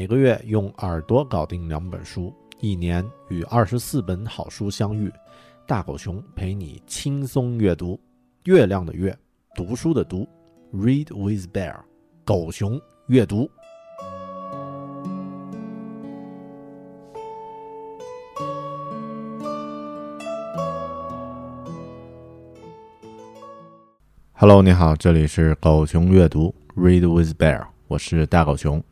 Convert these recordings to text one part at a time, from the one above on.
每个月用耳朵搞定两本书，一年与二十四本好书相遇。大狗熊陪你轻松阅读。月亮的月，读书的读，Read with Bear，狗熊阅读。Hello，你好，这里是狗熊阅读，Read with Bear，我是大狗熊。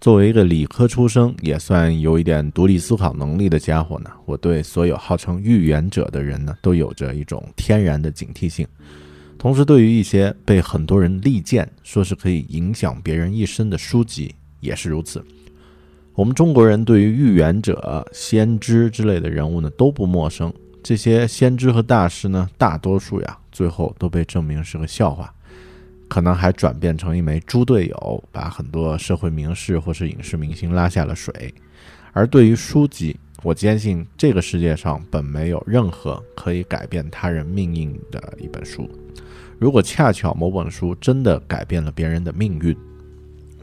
作为一个理科出生，也算有一点独立思考能力的家伙呢，我对所有号称预言者的人呢，都有着一种天然的警惕性。同时，对于一些被很多人力荐说是可以影响别人一生的书籍，也是如此。我们中国人对于预言者、先知之类的人物呢，都不陌生。这些先知和大师呢，大多数呀，最后都被证明是个笑话。可能还转变成一枚猪队友，把很多社会名士或是影视明星拉下了水。而对于书籍，我坚信这个世界上本没有任何可以改变他人命运的一本书。如果恰巧某本书真的改变了别人的命运，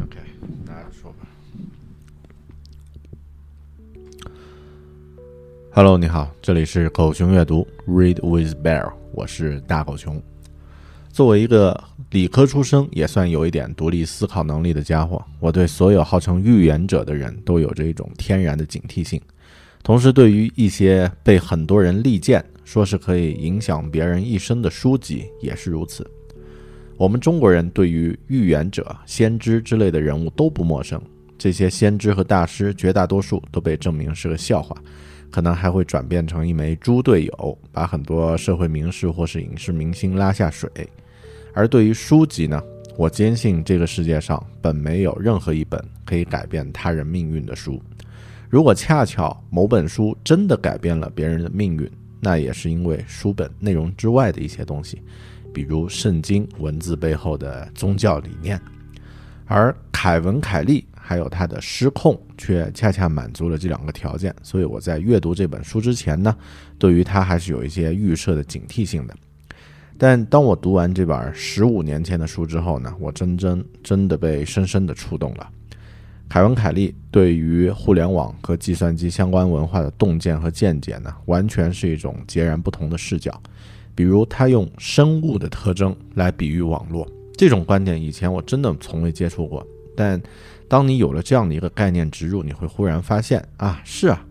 OK，拿着说吧。Hello，你好，这里是狗熊阅读，Read with Bear。我是大狗熊，作为一个理科出生，也算有一点独立思考能力的家伙，我对所有号称预言者的人都有着一种天然的警惕性。同时，对于一些被很多人力荐说是可以影响别人一生的书籍，也是如此。我们中国人对于预言者、先知之类的人物都不陌生，这些先知和大师绝大多数都被证明是个笑话。可能还会转变成一枚猪队友，把很多社会名士或是影视明星拉下水。而对于书籍呢，我坚信这个世界上本没有任何一本可以改变他人命运的书。如果恰巧某本书真的改变了别人的命运，那也是因为书本内容之外的一些东西，比如圣经文字背后的宗教理念。而凯文·凯利。还有他的失控，却恰恰满足了这两个条件，所以我在阅读这本书之前呢，对于他还是有一些预设的警惕性的。但当我读完这本十五年前的书之后呢，我真真真的被深深的触动了。凯文·凯利对于互联网和计算机相关文化的洞见和见解呢，完全是一种截然不同的视角。比如他用生物的特征来比喻网络，这种观点以前我真的从未接触过，但。当你有了这样的一个概念植入，你会忽然发现啊，是啊，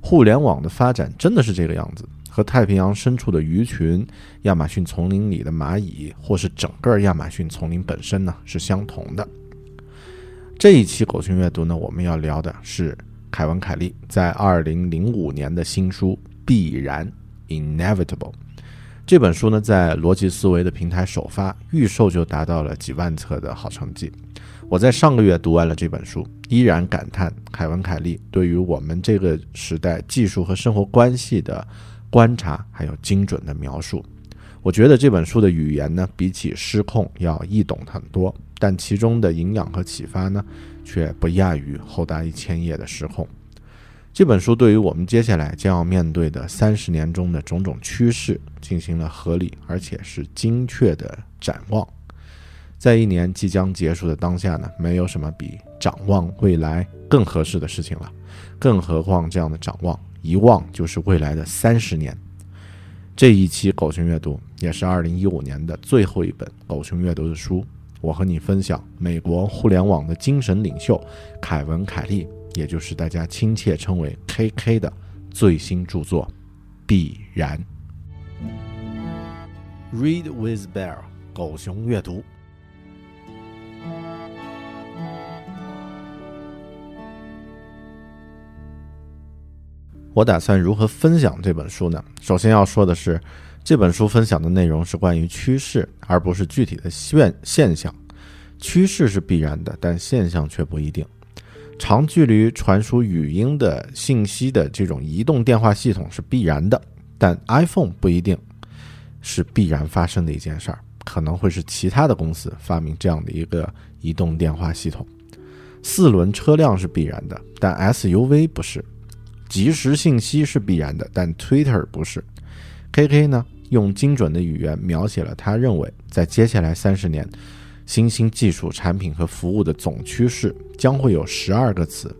互联网的发展真的是这个样子，和太平洋深处的鱼群、亚马逊丛林里的蚂蚁，或是整个亚马逊丛林本身呢是相同的。这一期狗熊阅读呢，我们要聊的是凯文·凯利在二零零五年的新书《必然》（Inevitable）。这本书呢，在逻辑思维的平台首发，预售就达到了几万册的好成绩。我在上个月读完了这本书，依然感叹凯文·凯利对于我们这个时代技术和生活关系的观察，还有精准的描述。我觉得这本书的语言呢，比起《失控》要易懂很多，但其中的营养和启发呢，却不亚于厚达一千页的《失控》。这本书对于我们接下来将要面对的三十年中的种种趋势，进行了合理而且是精确的展望。在一年即将结束的当下呢，没有什么比展望未来更合适的事情了。更何况这样的展望，一望就是未来的三十年。这一期狗熊阅读也是二零一五年的最后一本狗熊阅读的书。我和你分享美国互联网的精神领袖凯文·凯利，也就是大家亲切称为 KK 的最新著作《必然》。Read with Bear，狗熊阅读。我打算如何分享这本书呢？首先要说的是，这本书分享的内容是关于趋势，而不是具体的现现象。趋势是必然的，但现象却不一定。长距离传输语音的信息的这种移动电话系统是必然的，但 iPhone 不一定是必然发生的一件事儿，可能会是其他的公司发明这样的一个移动电话系统。四轮车辆是必然的，但 SUV 不是。即时信息是必然的，但 Twitter 不是。KK 呢，用精准的语言描写了他认为在接下来三十年，新兴技术产品和服务的总趋势将会有十二个词。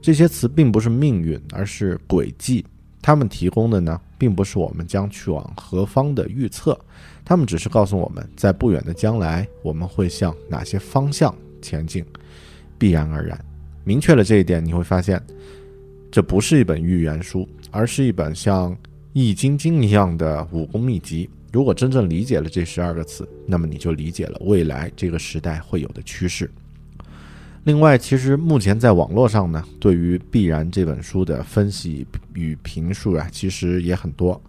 这些词并不是命运，而是轨迹。他们提供的呢，并不是我们将去往何方的预测，他们只是告诉我们在不远的将来我们会向哪些方向前进。必然而然，明确了这一点，你会发现，这不是一本预言书，而是一本像《易筋经》一样的武功秘籍。如果真正理解了这十二个词，那么你就理解了未来这个时代会有的趋势。另外，其实目前在网络上呢，对于《必然》这本书的分析与评述啊，其实也很多，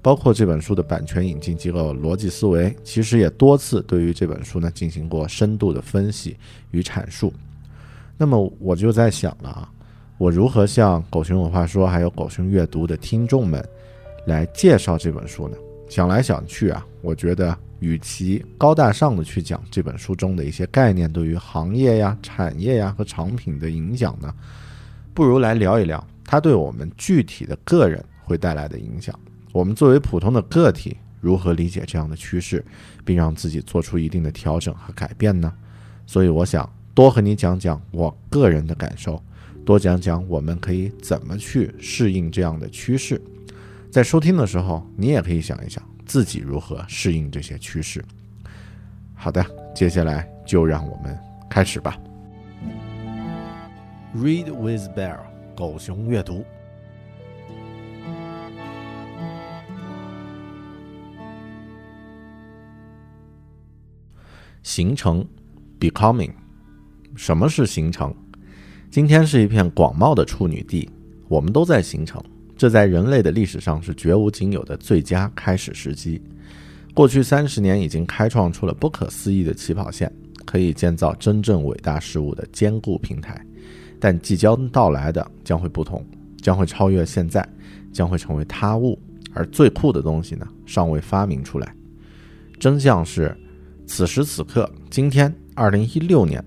包括这本书的版权引进机构逻辑思维，其实也多次对于这本书呢进行过深度的分析与阐述。那么我就在想了啊，我如何向狗熊文化说还有狗熊阅读的听众们来介绍这本书呢？想来想去啊，我觉得与其高大上的去讲这本书中的一些概念对于行业呀、产业呀和产品的影响呢，不如来聊一聊它对我们具体的个人会带来的影响。我们作为普通的个体，如何理解这样的趋势，并让自己做出一定的调整和改变呢？所以，我想多和你讲讲我个人的感受，多讲讲我们可以怎么去适应这样的趋势。在收听的时候，你也可以想一想自己如何适应这些趋势。好的，接下来就让我们开始吧。Read with Bear，狗熊阅读。形成，becoming。什么是形成？今天是一片广袤的处女地，我们都在形成。这在人类的历史上是绝无仅有的最佳开始时机。过去三十年已经开创出了不可思议的起跑线，可以建造真正伟大事物的坚固平台。但即将到来的将会不同，将会超越现在，将会成为他物。而最酷的东西呢，尚未发明出来。真相是，此时此刻，今天，二零一六年，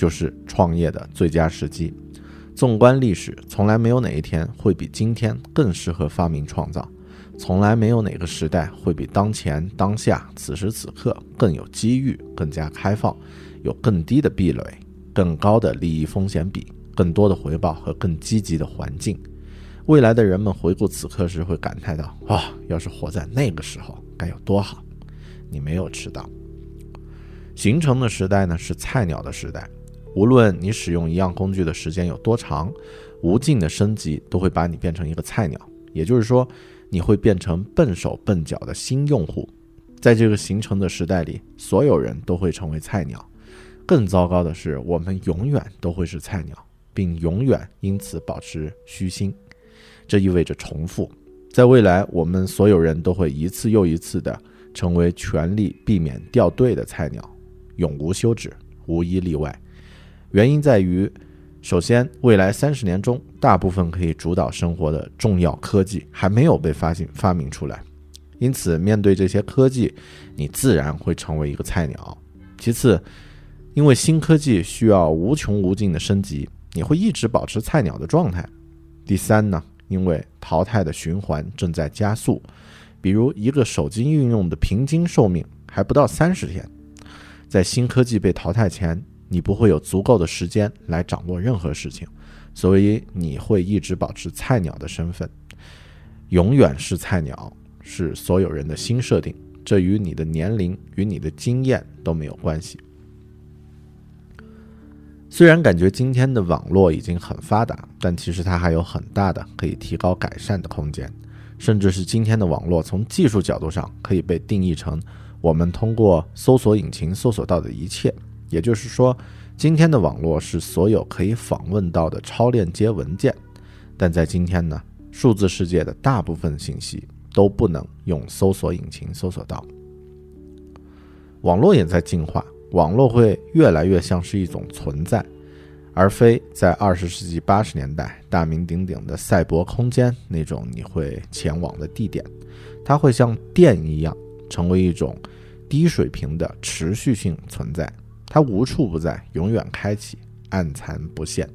就是创业的最佳时机。纵观历史，从来没有哪一天会比今天更适合发明创造，从来没有哪个时代会比当前当下此时此刻更有机遇、更加开放，有更低的壁垒、更高的利益风险比、更多的回报和更积极的环境。未来的人们回顾此刻时会感叹到：“哇，要是活在那个时候该有多好！”你没有迟到。形成的时代呢，是菜鸟的时代。无论你使用一样工具的时间有多长，无尽的升级都会把你变成一个菜鸟。也就是说，你会变成笨手笨脚的新用户。在这个形成的时代里，所有人都会成为菜鸟。更糟糕的是，我们永远都会是菜鸟，并永远因此保持虚心。这意味着重复。在未来，我们所有人都会一次又一次地成为全力避免掉队的菜鸟，永无休止，无一例外。原因在于，首先，未来三十年中，大部分可以主导生活的重要科技还没有被发现发明出来，因此，面对这些科技，你自然会成为一个菜鸟。其次，因为新科技需要无穷无尽的升级，你会一直保持菜鸟的状态。第三呢，因为淘汰的循环正在加速，比如一个手机应用的平均寿命还不到三十天，在新科技被淘汰前。你不会有足够的时间来掌握任何事情，所以你会一直保持菜鸟的身份，永远是菜鸟，是所有人的新设定。这与你的年龄与你的经验都没有关系。虽然感觉今天的网络已经很发达，但其实它还有很大的可以提高改善的空间，甚至是今天的网络从技术角度上可以被定义成我们通过搜索引擎搜索到的一切。也就是说，今天的网络是所有可以访问到的超链接文件，但在今天呢，数字世界的大部分信息都不能用搜索引擎搜索到。网络也在进化，网络会越来越像是一种存在，而非在二十世纪八十年代大名鼎鼎的赛博空间那种你会前往的地点。它会像电一样，成为一种低水平的持续性存在。它无处不在，永远开启，暗藏不现。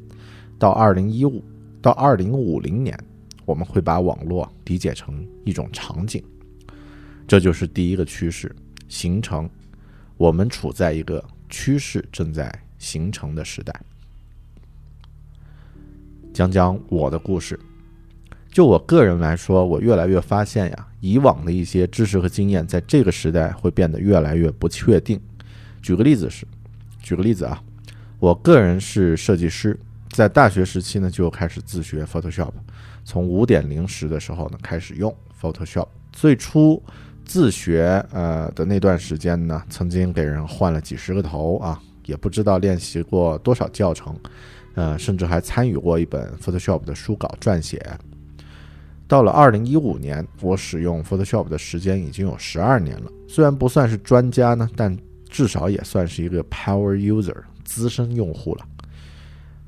到二零一五，到二零五零年，我们会把网络理解成一种场景。这就是第一个趋势形成。我们处在一个趋势正在形成的时代。讲讲我的故事。就我个人来说，我越来越发现呀，以往的一些知识和经验，在这个时代会变得越来越不确定。举个例子是，举个例子啊，我个人是设计师，在大学时期呢就开始自学 Photoshop，从五点零时的时候呢开始用 Photoshop。最初自学呃的那段时间呢，曾经给人换了几十个头啊，也不知道练习过多少教程，呃，甚至还参与过一本 Photoshop 的书稿撰写。到了二零一五年，我使用 Photoshop 的时间已经有十二年了。虽然不算是专家呢，但至少也算是一个 Power User 资深用户了。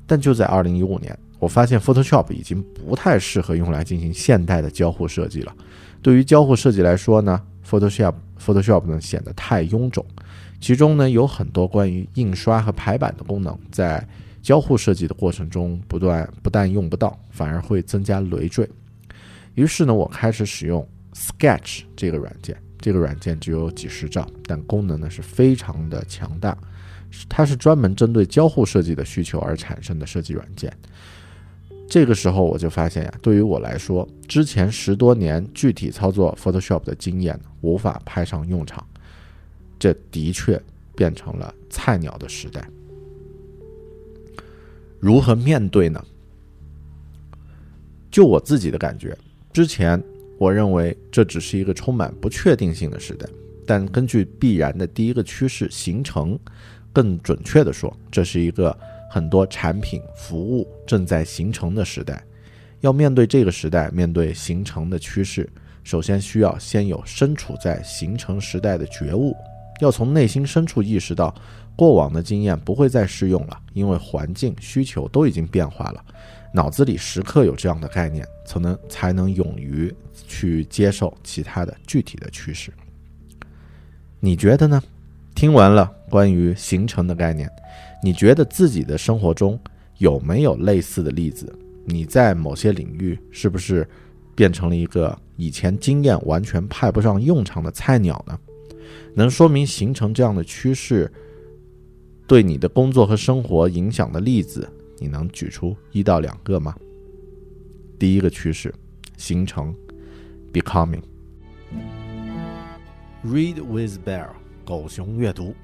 但就在二零一五年，我发现 Photoshop 已经不太适合用来进行现代的交互设计了。对于交互设计来说呢，Photoshop Photoshop 呢显得太臃肿，其中呢有很多关于印刷和排版的功能，在交互设计的过程中不断不但用不到，反而会增加累赘。于是呢，我开始使用 Sketch 这个软件。这个软件只有几十兆，但功能呢是非常的强大。它是专门针对交互设计的需求而产生的设计软件。这个时候我就发现呀，对于我来说，之前十多年具体操作 Photoshop 的经验无法派上用场。这的确变成了菜鸟的时代。如何面对呢？就我自己的感觉。之前，我认为这只是一个充满不确定性的时代，但根据必然的第一个趋势形成，更准确地说，这是一个很多产品服务正在形成的时代。要面对这个时代，面对形成的趋势，首先需要先有身处在形成时代的觉悟，要从内心深处意识到，过往的经验不会再适用了，因为环境需求都已经变化了。脑子里时刻有这样的概念，才能才能勇于去接受其他的具体的趋势。你觉得呢？听完了关于形成的概念，你觉得自己的生活中有没有类似的例子？你在某些领域是不是变成了一个以前经验完全派不上用场的菜鸟呢？能说明形成这样的趋势对你的工作和生活影响的例子？你能举出一到两个吗？第一个趋势，形成，becoming。Read with Bear，狗熊阅读。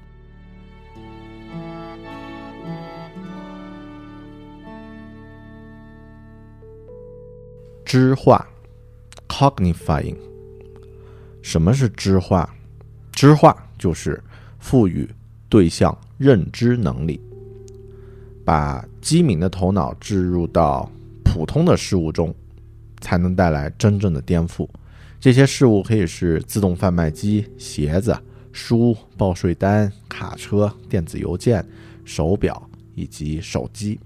知化，cognifying。什么是知化？知化就是赋予对象认知能力。把机敏的头脑置入到普通的事物中，才能带来真正的颠覆。这些事物可以是自动贩卖机、鞋子、书、报税单、卡车、电子邮件、手表以及手机。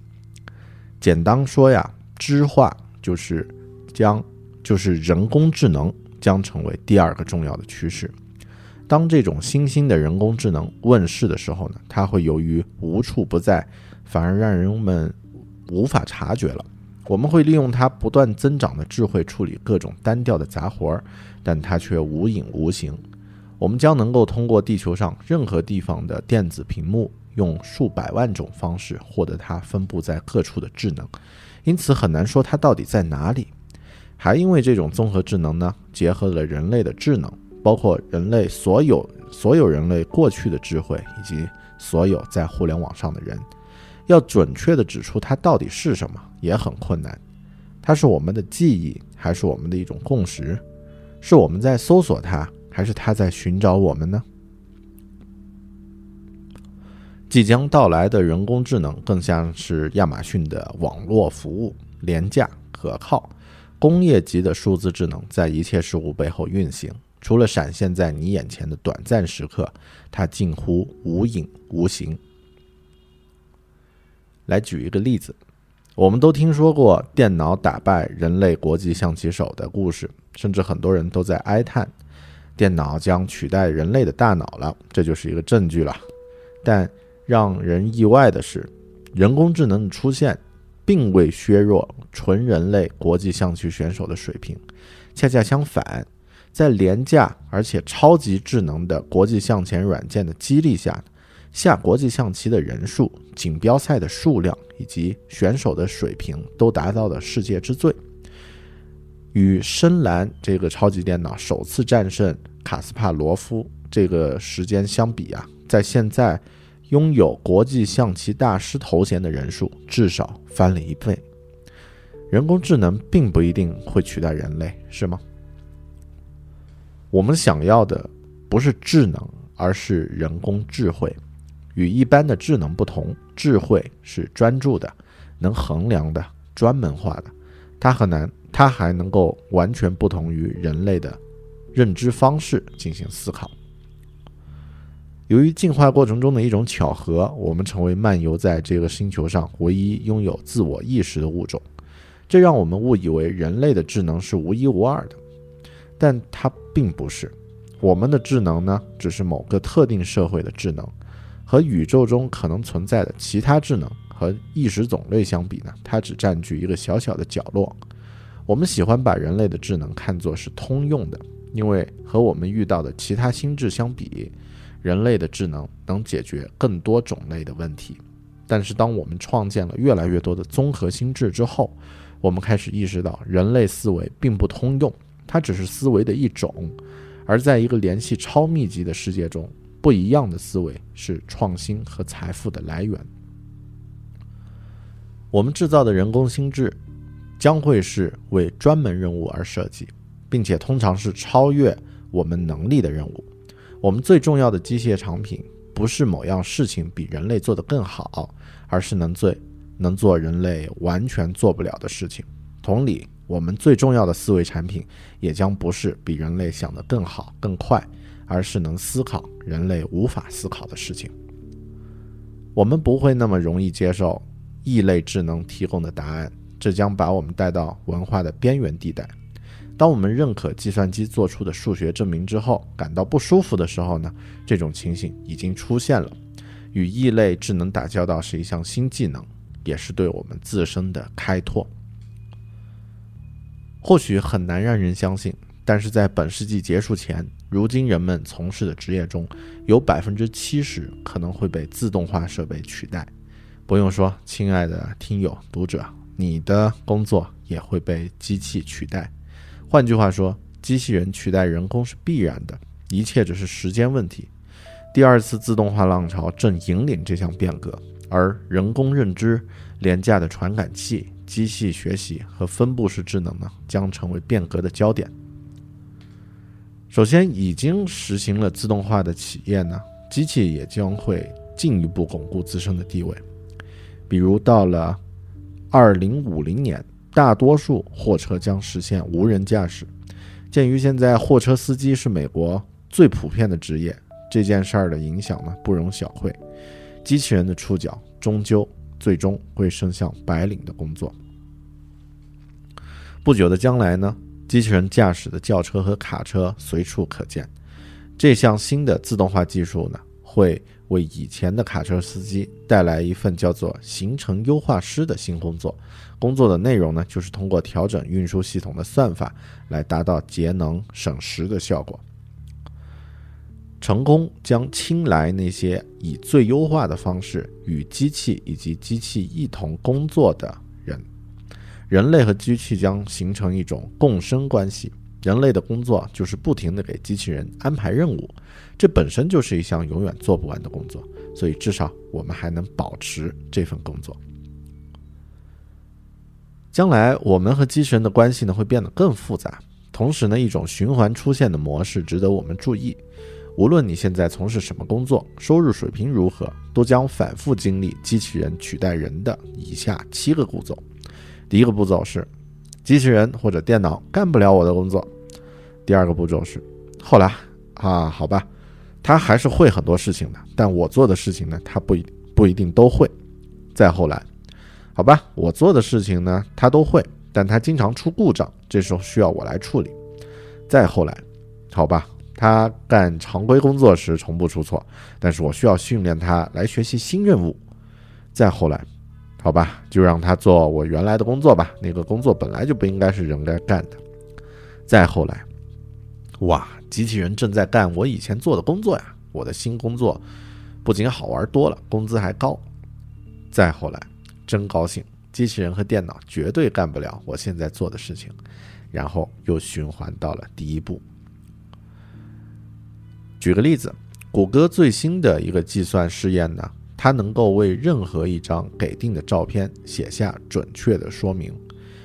简单说呀，知化就是将就是人工智能将成为第二个重要的趋势。当这种新兴的人工智能问世的时候呢，它会由于无处不在。反而让人们无法察觉了。我们会利用它不断增长的智慧处理各种单调的杂活儿，但它却无影无形。我们将能够通过地球上任何地方的电子屏幕，用数百万种方式获得它分布在各处的智能。因此很难说它到底在哪里。还因为这种综合智能呢，结合了人类的智能，包括人类所有所有人类过去的智慧，以及所有在互联网上的人。要准确地指出它到底是什么也很困难，它是我们的记忆，还是我们的一种共识？是我们在搜索它，还是它在寻找我们呢？即将到来的人工智能更像是亚马逊的网络服务，廉价可靠，工业级的数字智能在一切事物背后运行，除了闪现在你眼前的短暂时刻，它近乎无影无形。来举一个例子，我们都听说过电脑打败人类国际象棋手的故事，甚至很多人都在哀叹电脑将取代人类的大脑了，这就是一个证据了。但让人意外的是，人工智能的出现并未削弱纯人类国际象棋选手的水平，恰恰相反，在廉价而且超级智能的国际象棋软件的激励下，下国际象棋的人数、锦标赛的数量以及选手的水平都达到了世界之最。与深蓝这个超级电脑首次战胜卡斯帕罗夫这个时间相比啊，在现在拥有国际象棋大师头衔的人数至少翻了一倍。人工智能并不一定会取代人类，是吗？我们想要的不是智能，而是人工智慧。与一般的智能不同，智慧是专注的、能衡量的、专门化的。它很难，它还能够完全不同于人类的认知方式进行思考。由于进化过程中的一种巧合，我们成为漫游在这个星球上唯一拥有自我意识的物种。这让我们误以为人类的智能是无一无二的，但它并不是。我们的智能呢，只是某个特定社会的智能。和宇宙中可能存在的其他智能和意识种类相比呢，它只占据一个小小的角落。我们喜欢把人类的智能看作是通用的，因为和我们遇到的其他心智相比，人类的智能能解决更多种类的问题。但是，当我们创建了越来越多的综合心智之后，我们开始意识到，人类思维并不通用，它只是思维的一种。而在一个联系超密集的世界中，不一样的思维是创新和财富的来源。我们制造的人工心智将会是为专门任务而设计，并且通常是超越我们能力的任务。我们最重要的机械产品不是某样事情比人类做得更好，而是能最能做人类完全做不了的事情。同理，我们最重要的思维产品也将不是比人类想得更好、更快。而是能思考人类无法思考的事情。我们不会那么容易接受异类智能提供的答案，这将把我们带到文化的边缘地带。当我们认可计算机做出的数学证明之后，感到不舒服的时候呢？这种情形已经出现了。与异类智能打交道是一项新技能，也是对我们自身的开拓。或许很难让人相信，但是在本世纪结束前。如今人们从事的职业中，有百分之七十可能会被自动化设备取代。不用说，亲爱的听友、读者，你的工作也会被机器取代。换句话说，机器人取代人工是必然的，一切只是时间问题。第二次自动化浪潮正引领这项变革，而人工认知、廉价的传感器、机器学习和分布式智能呢，将成为变革的焦点。首先，已经实行了自动化的企业呢，机器也将会进一步巩固自身的地位。比如，到了二零五零年，大多数货车将实现无人驾驶。鉴于现在货车司机是美国最普遍的职业，这件事儿的影响呢不容小觑。机器人的触角终究最终会伸向白领的工作。不久的将来呢？机器人驾驶的轿车和卡车随处可见，这项新的自动化技术呢，会为以前的卡车司机带来一份叫做“行程优化师”的新工作。工作的内容呢，就是通过调整运输系统的算法，来达到节能省时的效果。成功将青睐那些以最优化的方式与机器以及机器一同工作的。人类和机器将形成一种共生关系。人类的工作就是不停地给机器人安排任务，这本身就是一项永远做不完的工作。所以，至少我们还能保持这份工作。将来，我们和机器人的关系呢会变得更复杂。同时呢，一种循环出现的模式值得我们注意。无论你现在从事什么工作，收入水平如何，都将反复经历机器人取代人的以下七个步骤。第一个步骤是，机器人或者电脑干不了我的工作。第二个步骤是，后来啊，好吧，他还是会很多事情的，但我做的事情呢，他不一不一定都会。再后来，好吧，我做的事情呢，他都会，但他经常出故障，这时候需要我来处理。再后来，好吧，他干常规工作时从不出错，但是我需要训练他来学习新任务。再后来。好吧，就让他做我原来的工作吧。那个工作本来就不应该是人该干的。再后来，哇，机器人正在干我以前做的工作呀！我的新工作不仅好玩多了，工资还高。再后来，真高兴，机器人和电脑绝对干不了我现在做的事情。然后又循环到了第一步。举个例子，谷歌最新的一个计算试验呢，它能够为任何一张给定的照片写下准确的说明。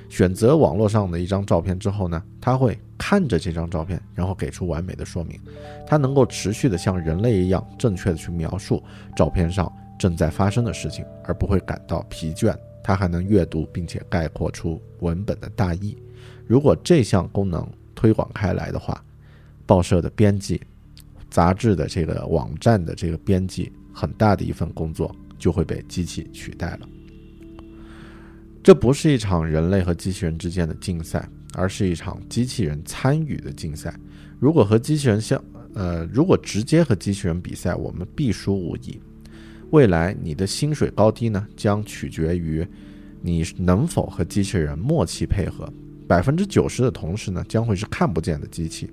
选择网络上的一张照片之后呢，它会看着这张照片，然后给出完美的说明。它能够持续的像人类一样正确的去描述照片上。正在发生的事情，而不会感到疲倦。它还能阅读并且概括出文本的大意。如果这项功能推广开来的话，报社的编辑、杂志的这个网站的这个编辑，很大的一份工作就会被机器取代了。这不是一场人类和机器人之间的竞赛，而是一场机器人参与的竞赛。如果和机器人相，呃，如果直接和机器人比赛，我们必输无疑。未来你的薪水高低呢，将取决于你能否和机器人默契配合。百分之九十的同事呢，将会是看不见的机器，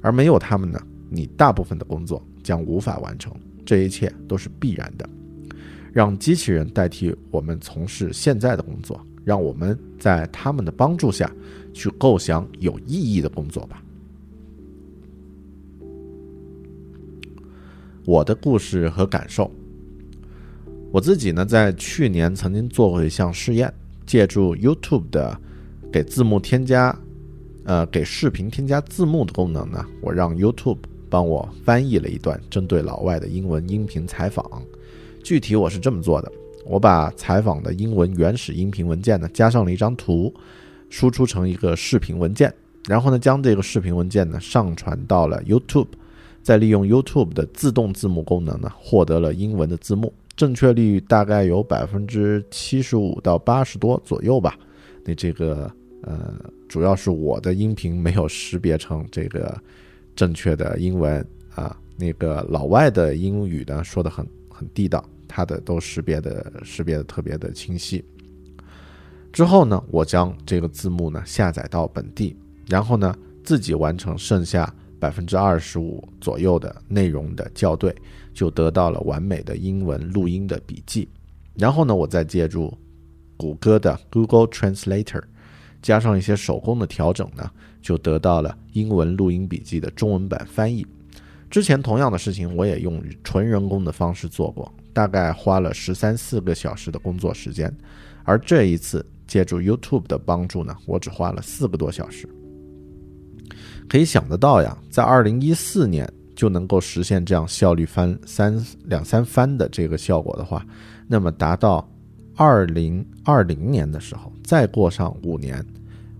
而没有他们呢，你大部分的工作将无法完成。这一切都是必然的。让机器人代替我们从事现在的工作，让我们在他们的帮助下去构想有意义的工作吧。我的故事和感受。我自己呢，在去年曾经做过一项试验，借助 YouTube 的给字幕添加，呃，给视频添加字幕的功能呢，我让 YouTube 帮我翻译了一段针对老外的英文音频采访。具体我是这么做的：我把采访的英文原始音频文件呢，加上了一张图，输出成一个视频文件，然后呢，将这个视频文件呢上传到了 YouTube，再利用 YouTube 的自动字幕功能呢，获得了英文的字幕。正确率大概有百分之七十五到八十多左右吧。那这个呃，主要是我的音频没有识别成这个正确的英文啊。那个老外的英语呢，说的很很地道，他的都识别的识别的特别的清晰。之后呢，我将这个字幕呢下载到本地，然后呢自己完成剩下百分之二十五左右的内容的校对。就得到了完美的英文录音的笔记，然后呢，我再借助谷歌的 Google Translator，加上一些手工的调整呢，就得到了英文录音笔记的中文版翻译。之前同样的事情我也用纯人工的方式做过，大概花了十三四个小时的工作时间，而这一次借助 YouTube 的帮助呢，我只花了四个多小时。可以想得到呀，在二零一四年。就能够实现这样效率翻三两三番的这个效果的话，那么达到二零二零年的时候，再过上五年，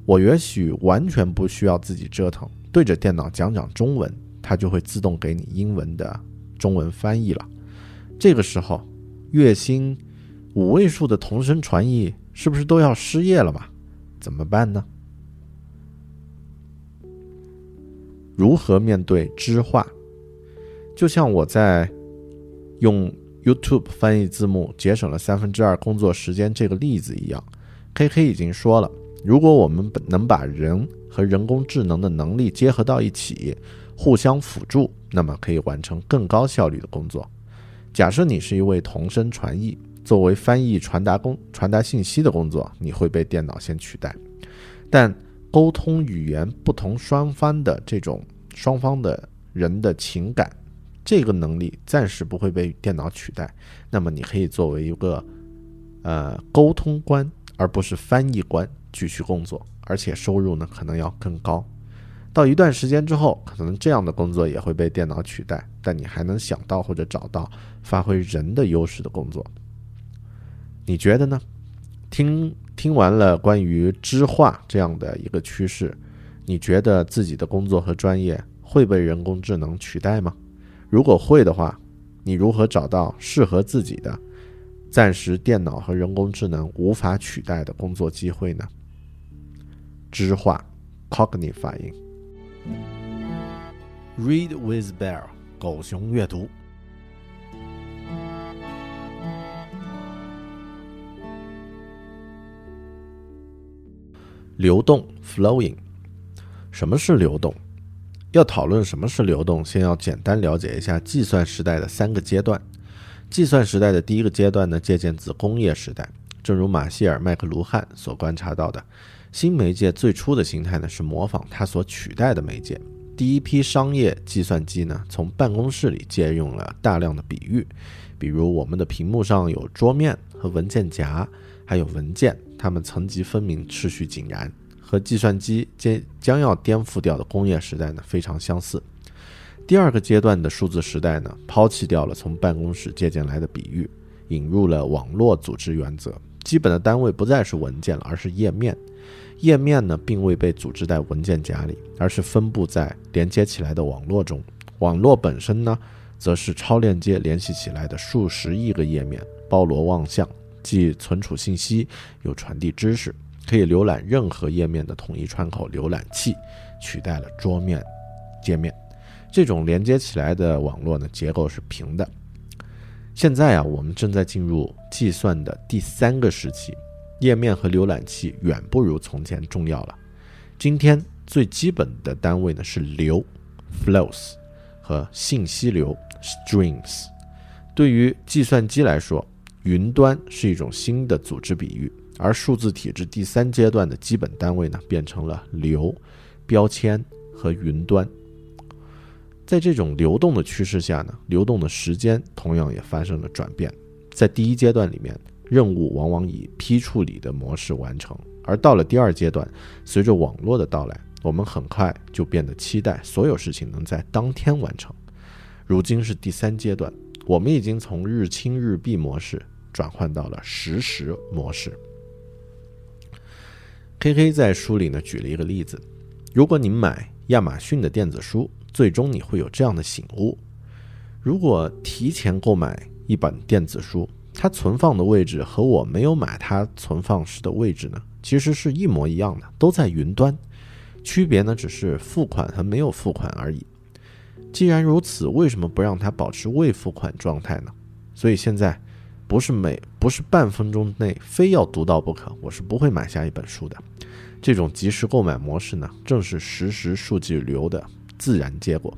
我也许完全不需要自己折腾，对着电脑讲讲中文，它就会自动给你英文的中文翻译了。这个时候，月薪五位数的同声传译是不是都要失业了嘛？怎么办呢？如何面对知话？就像我在用 YouTube 翻译字幕节省了三分之二工作时间这个例子一样，K K 已经说了，如果我们能把人和人工智能的能力结合到一起，互相辅助，那么可以完成更高效率的工作。假设你是一位同声传译，作为翻译传达工传达信息的工作，你会被电脑先取代，但沟通语言不同双方的这种双方的人的情感。这个能力暂时不会被电脑取代，那么你可以作为一个呃沟通官，而不是翻译官继续工作，而且收入呢可能要更高。到一段时间之后，可能这样的工作也会被电脑取代，但你还能想到或者找到发挥人的优势的工作。你觉得呢？听听完了关于知化这样的一个趋势，你觉得自己的工作和专业会被人工智能取代吗？如果会的话，你如何找到适合自己的、暂时电脑和人工智能无法取代的工作机会呢？知化，cognitive 发音。Read with Bear，狗熊阅读。流动，flowing。什么是流动？要讨论什么是流动，先要简单了解一下计算时代的三个阶段。计算时代的第一个阶段呢，借鉴自工业时代。正如马歇尔·麦克卢汉所观察到的，新媒介最初的形态呢是模仿它所取代的媒介。第一批商业计算机呢，从办公室里借用了大量的比喻，比如我们的屏幕上有桌面和文件夹，还有文件，它们层级分明，秩序井然。和计算机将将要颠覆掉的工业时代呢非常相似。第二个阶段的数字时代呢，抛弃掉了从办公室借鉴来的比喻，引入了网络组织原则。基本的单位不再是文件了，而是页面。页面呢，并未被组织在文件夹里，而是分布在连接起来的网络中。网络本身呢，则是超链接联系起来的数十亿个页面，包罗万象，既存储信息，又传递知识。可以浏览任何页面的统一窗口浏览器，取代了桌面界面。这种连接起来的网络呢，结构是平的。现在啊，我们正在进入计算的第三个时期，页面和浏览器远不如从前重要了。今天最基本的单位呢是流 （flows） 和信息流 （streams）。对于计算机来说，云端是一种新的组织比喻。而数字体制第三阶段的基本单位呢，变成了流、标签和云端。在这种流动的趋势下呢，流动的时间同样也发生了转变。在第一阶段里面，任务往往以批处理的模式完成；而到了第二阶段，随着网络的到来，我们很快就变得期待所有事情能在当天完成。如今是第三阶段，我们已经从日清日毕模式转换到了实时模式。K K 在书里呢举了一个例子：如果你买亚马逊的电子书，最终你会有这样的醒悟：如果提前购买一本电子书，它存放的位置和我没有买它存放时的位置呢，其实是一模一样的，都在云端，区别呢只是付款和没有付款而已。既然如此，为什么不让它保持未付款状态呢？所以现在。不是每不是半分钟内非要读到不可，我是不会买下一本书的。这种即时购买模式呢，正是实时数据流的自然结果。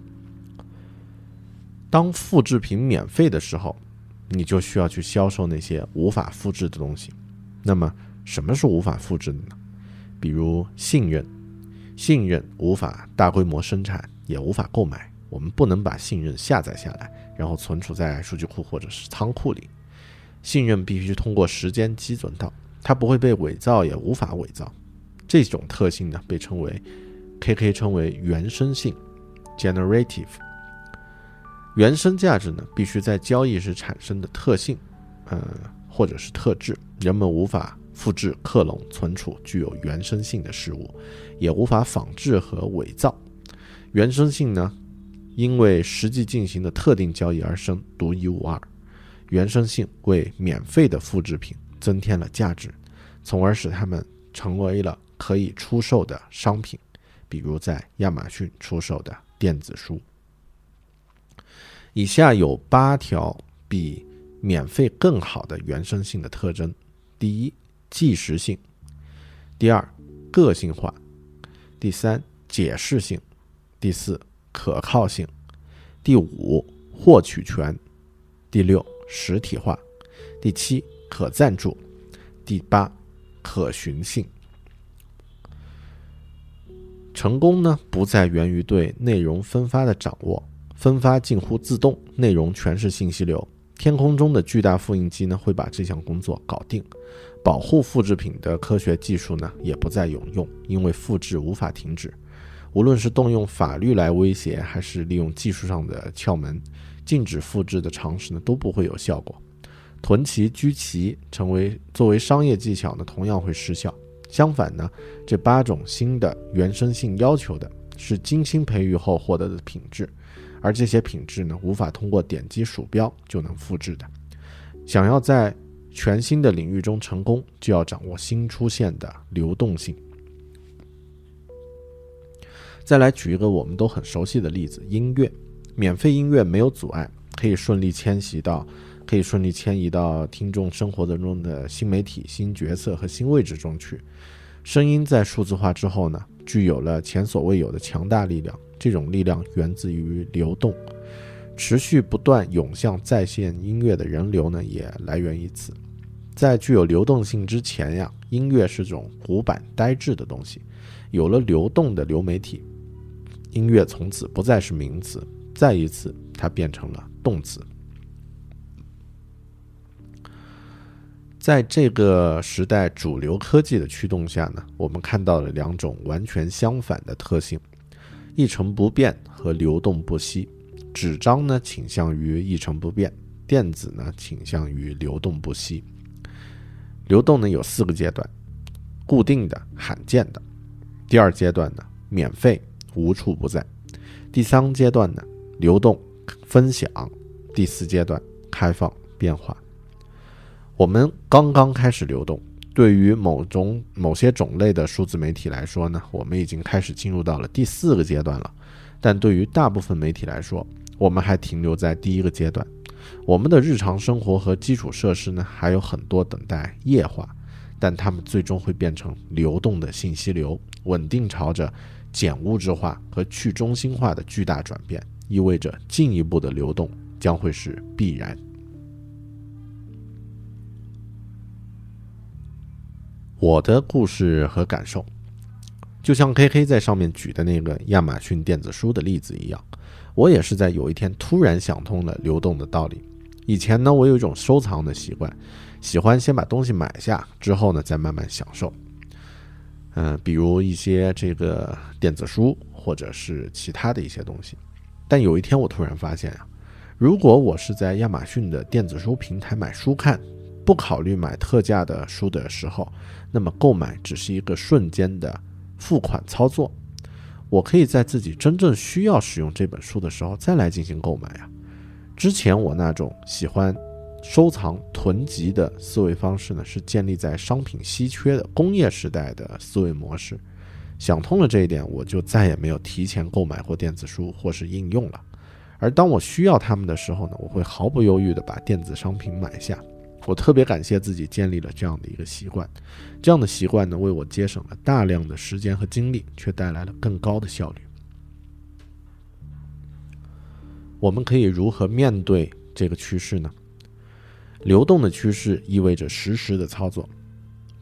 当复制品免费的时候，你就需要去销售那些无法复制的东西。那么，什么是无法复制的呢？比如信任，信任无法大规模生产，也无法购买。我们不能把信任下载下来，然后存储在数据库或者是仓库里。信任必须通过时间积存到，它不会被伪造，也无法伪造。这种特性呢，被称为 KK 称为原生性 （generative）。原生价值呢，必须在交易时产生的特性，呃，或者是特质。人们无法复制、克隆、存储具有原生性的事物，也无法仿制和伪造。原生性呢，因为实际进行的特定交易而生，独一无二。原生性为免费的复制品增添了价值，从而使它们成为了可以出售的商品，比如在亚马逊出售的电子书。以下有八条比免费更好的原生性的特征：第一，即时性；第二，个性化；第三，解释性；第四，可靠性；第五，获取权；第六。实体化，第七可赞助，第八可寻性。成功呢，不再源于对内容分发的掌握，分发近乎自动，内容全是信息流。天空中的巨大复印机呢，会把这项工作搞定。保护复制品的科学技术呢，也不再有用，因为复制无法停止。无论是动用法律来威胁，还是利用技术上的窍门。禁止复制的常识呢都不会有效果，囤齐居奇成为作为商业技巧呢同样会失效。相反呢，这八种新的原生性要求的是精心培育后获得的品质，而这些品质呢无法通过点击鼠标就能复制的。想要在全新的领域中成功，就要掌握新出现的流动性。再来举一个我们都很熟悉的例子：音乐。免费音乐没有阻碍，可以顺利迁徙到，可以顺利迁移到听众生活当中的新媒体、新角色和新位置中去。声音在数字化之后呢，具有了前所未有的强大力量，这种力量源自于流动，持续不断涌向在线音乐的人流呢，也来源于此。在具有流动性之前呀，音乐是种古板呆滞的东西。有了流动的流媒体，音乐从此不再是名词，再一次它变成了动词。在这个时代主流科技的驱动下呢，我们看到了两种完全相反的特性：一成不变和流动不息。纸张呢倾向于一成不变，电子呢倾向于流动不息。流动呢有四个阶段：固定的、罕见的；第二阶段呢，免费、无处不在；第三阶段呢，流动、分享；第四阶段，开放、变化。我们刚刚开始流动。对于某种某些种类的数字媒体来说呢，我们已经开始进入到了第四个阶段了。但对于大部分媒体来说，我们还停留在第一个阶段。我们的日常生活和基础设施呢，还有很多等待液化，但它们最终会变成流动的信息流，稳定朝着减物质化和去中心化的巨大转变，意味着进一步的流动将会是必然。我的故事和感受，就像 K K 在上面举的那个亚马逊电子书的例子一样。我也是在有一天突然想通了流动的道理。以前呢，我有一种收藏的习惯，喜欢先把东西买下，之后呢再慢慢享受。嗯，比如一些这个电子书，或者是其他的一些东西。但有一天我突然发现啊，如果我是在亚马逊的电子书平台买书看，不考虑买特价的书的时候，那么购买只是一个瞬间的付款操作。我可以在自己真正需要使用这本书的时候再来进行购买啊。之前我那种喜欢收藏囤积的思维方式呢，是建立在商品稀缺的工业时代的思维模式。想通了这一点，我就再也没有提前购买过电子书或是应用了。而当我需要它们的时候呢，我会毫不犹豫地把电子商品买下。我特别感谢自己建立了这样的一个习惯，这样的习惯呢，为我节省了大量的时间和精力，却带来了更高的效率。我们可以如何面对这个趋势呢？流动的趋势意味着实时的操作。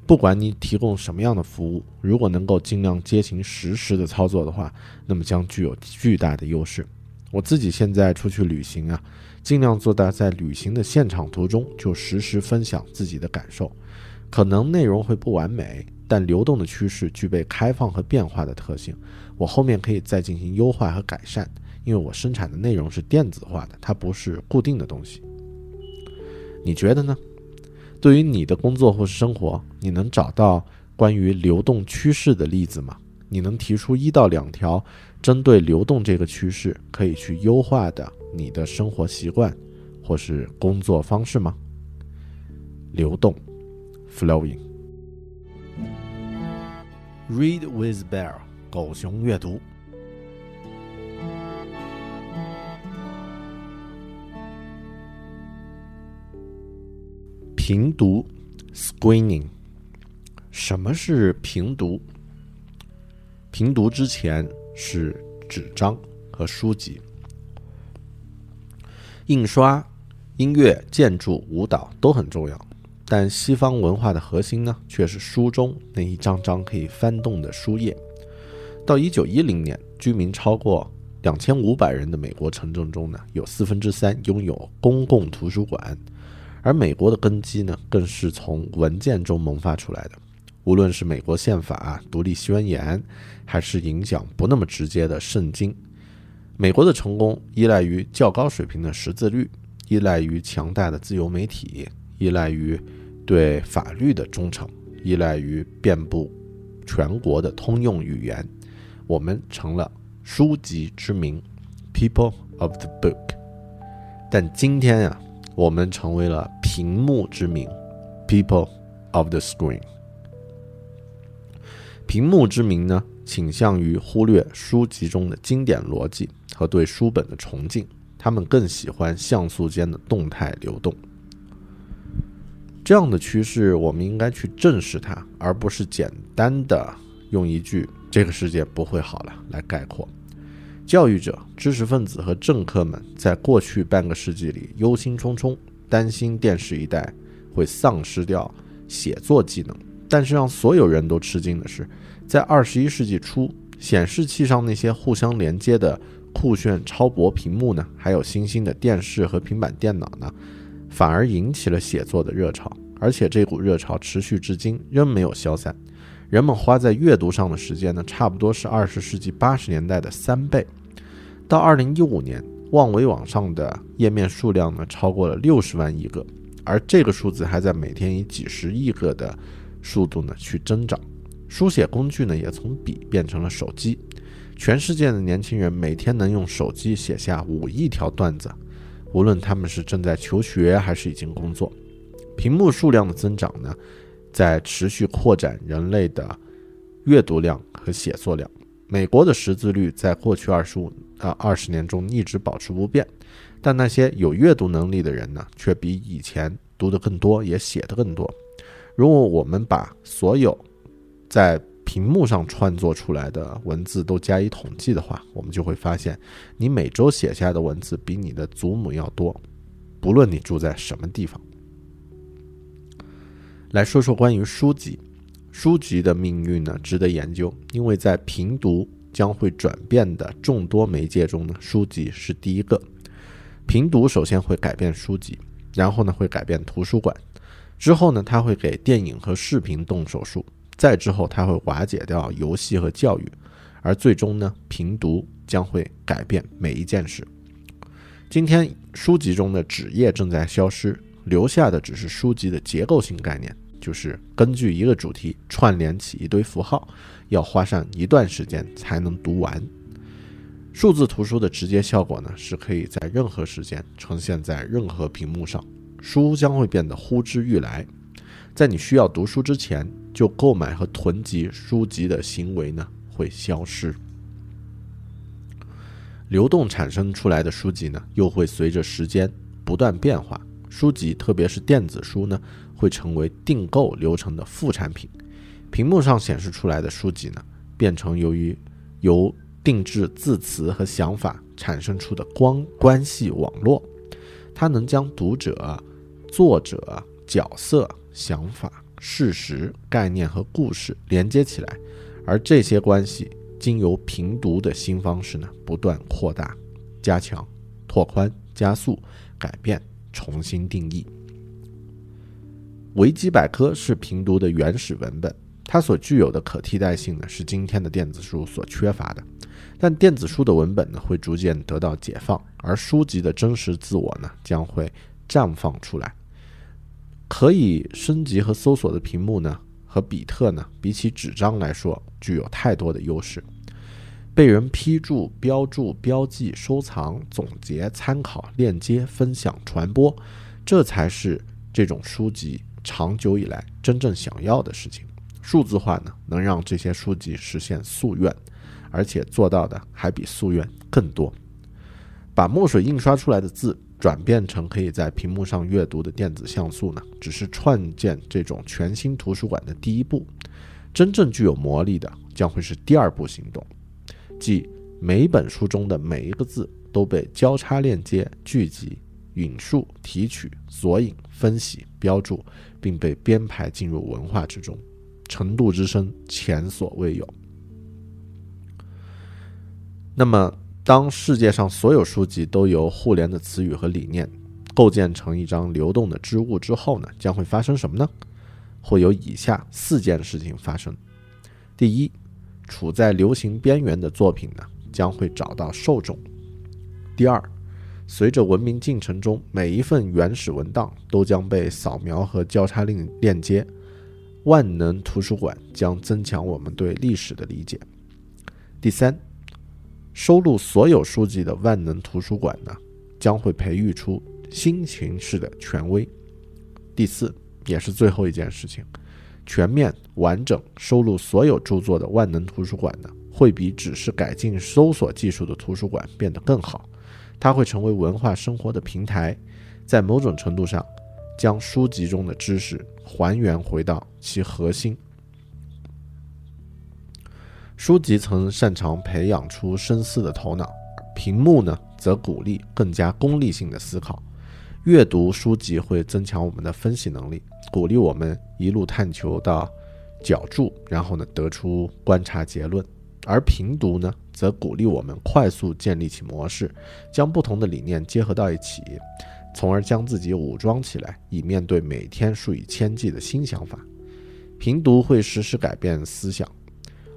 不管你提供什么样的服务，如果能够尽量接近实时的操作的话，那么将具有巨大的优势。我自己现在出去旅行啊。尽量做到在旅行的现场途中就实时分享自己的感受，可能内容会不完美，但流动的趋势具备开放和变化的特性。我后面可以再进行优化和改善，因为我生产的内容是电子化的，它不是固定的东西。你觉得呢？对于你的工作或是生活，你能找到关于流动趋势的例子吗？你能提出一到两条针对流动这个趋势可以去优化的？你的生活习惯，或是工作方式吗？流动，flowing。Read with Bear，狗熊阅读。平读，screening。什么是平读？平读之前是纸张和书籍。印刷、音乐、建筑、舞蹈都很重要，但西方文化的核心呢，却是书中那一张张可以翻动的书页。到一九一零年，居民超过两千五百人的美国城镇中呢，有四分之三拥有公共图书馆，而美国的根基呢，更是从文件中萌发出来的。无论是美国宪法、独立宣言，还是影响不那么直接的圣经。美国的成功依赖于较高水平的识字率，依赖于强大的自由媒体，依赖于对法律的忠诚，依赖于遍布全国的通用语言。我们成了书籍之名，People of the Book。但今天呀，我们成为了屏幕之名，People of the Screen。屏幕之名呢，倾向于忽略书籍中的经典逻辑。和对书本的崇敬，他们更喜欢像素间的动态流动。这样的趋势，我们应该去正视它，而不是简单的用一句“这个世界不会好了”来概括。教育者、知识分子和政客们在过去半个世纪里忧心忡忡，担心电视一代会丧失掉写作技能。但是让所有人都吃惊的是，在二十一世纪初，显示器上那些互相连接的酷炫超薄屏幕呢，还有新兴的电视和平板电脑呢，反而引起了写作的热潮，而且这股热潮持续至今，仍没有消散。人们花在阅读上的时间呢，差不多是二十世纪八十年代的三倍。到二零一五年，望维网上的页面数量呢超过了六十万亿个，而这个数字还在每天以几十亿个的速度呢去增长。书写工具呢也从笔变成了手机，全世界的年轻人每天能用手机写下五亿条段子，无论他们是正在求学还是已经工作。屏幕数量的增长呢，在持续扩展人类的阅读量和写作量。美国的识字率在过去二十五啊二十年中一直保持不变，但那些有阅读能力的人呢，却比以前读得更多，也写得更多。如果我们把所有在屏幕上创作出来的文字都加以统计的话，我们就会发现，你每周写下的文字比你的祖母要多，不论你住在什么地方。来说说关于书籍。书籍的命运呢，值得研究，因为在平读将会转变的众多媒介中呢，书籍是第一个。平读首先会改变书籍，然后呢会改变图书馆，之后呢它会给电影和视频动手术，再之后它会瓦解掉游戏和教育，而最终呢平读将会改变每一件事。今天书籍中的纸页正在消失，留下的只是书籍的结构性概念。就是根据一个主题串联起一堆符号，要花上一段时间才能读完。数字图书的直接效果呢，是可以在任何时间呈现在任何屏幕上，书将会变得呼之欲来。在你需要读书之前，就购买和囤积书籍的行为呢会消失。流动产生出来的书籍呢，又会随着时间不断变化。书籍，特别是电子书呢。会成为订购流程的副产品。屏幕上显示出来的书籍呢，变成由于由定制字词和想法产生出的光关系网络，它能将读者、作者、角色、想法、事实、概念和故事连接起来，而这些关系经由评读的新方式呢，不断扩大、加强、拓宽、加速、改变、重新定义。维基百科是评读的原始文本，它所具有的可替代性呢，是今天的电子书所缺乏的。但电子书的文本呢，会逐渐得到解放，而书籍的真实自我呢，将会绽放出来。可以升级和搜索的屏幕呢，和比特呢，比起纸张来说，具有太多的优势。被人批注、标注、标记、收藏、总结、参考、链接、分享、传播，这才是这种书籍。长久以来真正想要的事情，数字化呢能让这些书籍实现夙愿，而且做到的还比夙愿更多。把墨水印刷出来的字转变成可以在屏幕上阅读的电子像素呢，只是创建这种全新图书馆的第一步。真正具有魔力的将会是第二步行动，即每本书中的每一个字都被交叉链接、聚集。引述、提取、索引、分析、标注，并被编排进入文化之中，程度之深，前所未有。那么，当世界上所有书籍都由互联的词语和理念构建成一张流动的织物之后呢？将会发生什么呢？会有以下四件事情发生：第一，处在流行边缘的作品呢，将会找到受众；第二，随着文明进程中每一份原始文档都将被扫描和交叉链链接，万能图书馆将增强我们对历史的理解。第三，收录所有书籍的万能图书馆呢，将会培育出新形式的权威。第四，也是最后一件事情，全面完整收录所有著作的万能图书馆呢，会比只是改进搜索技术的图书馆变得更好。它会成为文化生活的平台，在某种程度上，将书籍中的知识还原回到其核心。书籍曾擅长培养出深思的头脑，屏幕呢则鼓励更加功利性的思考。阅读书籍会增强我们的分析能力，鼓励我们一路探求到角注，然后呢得出观察结论；而评读呢，则鼓励我们快速建立起模式，将不同的理念结合到一起，从而将自己武装起来，以面对每天数以千计的新想法。评读会实时改变思想，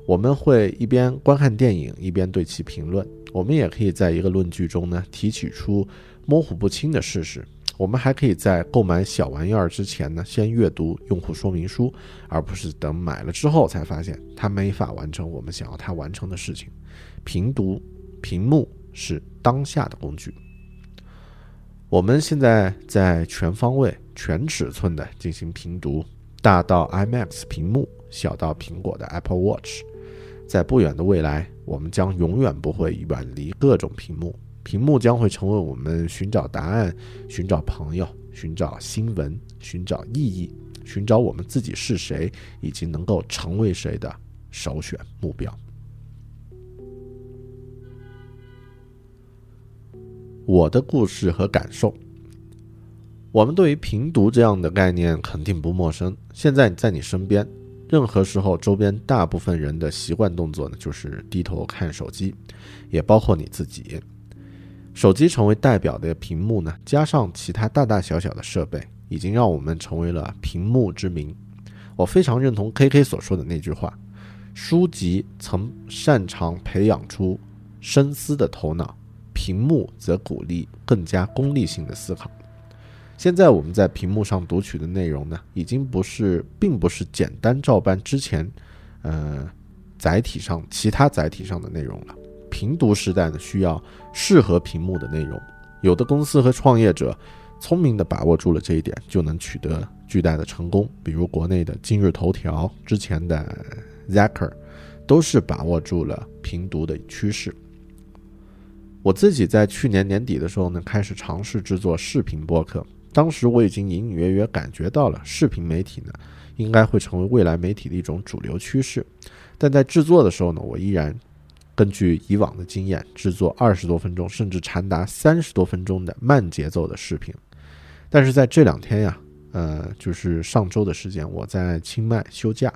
我们会一边观看电影，一边对其评论。我们也可以在一个论据中呢提取出模糊不清的事实。我们还可以在购买小玩意儿之前呢，先阅读用户说明书，而不是等买了之后才发现它没法完成我们想要它完成的事情。评读屏幕是当下的工具。我们现在在全方位、全尺寸的进行评读，大到 IMAX 屏幕，小到苹果的 Apple Watch。在不远的未来，我们将永远不会远离各种屏幕。屏幕将会成为我们寻找答案、寻找朋友、寻找新闻、寻找意义、寻找我们自己是谁以及能够成为谁的首选目标。我的故事和感受，我们对于频读这样的概念肯定不陌生。现在在你身边，任何时候，周边大部分人的习惯动作呢，就是低头看手机，也包括你自己。手机成为代表的屏幕呢，加上其他大大小小的设备，已经让我们成为了屏幕之民。我非常认同 K K 所说的那句话：书籍曾擅长培养出深思的头脑，屏幕则鼓励更加功利性的思考。现在我们在屏幕上读取的内容呢，已经不是，并不是简单照搬之前，呃，载体上其他载体上的内容了。评读时代呢，需要适合屏幕的内容。有的公司和创业者聪明地把握住了这一点，就能取得巨大的成功。比如国内的今日头条，之前的 ZAKER，都是把握住了评读的趋势。我自己在去年年底的时候呢，开始尝试制作视频播客。当时我已经隐隐约约感觉到了视频媒体呢，应该会成为未来媒体的一种主流趋势。但在制作的时候呢，我依然。根据以往的经验，制作二十多分钟甚至长达三十多分钟的慢节奏的视频。但是在这两天呀，呃，就是上周的时间，我在清迈休假，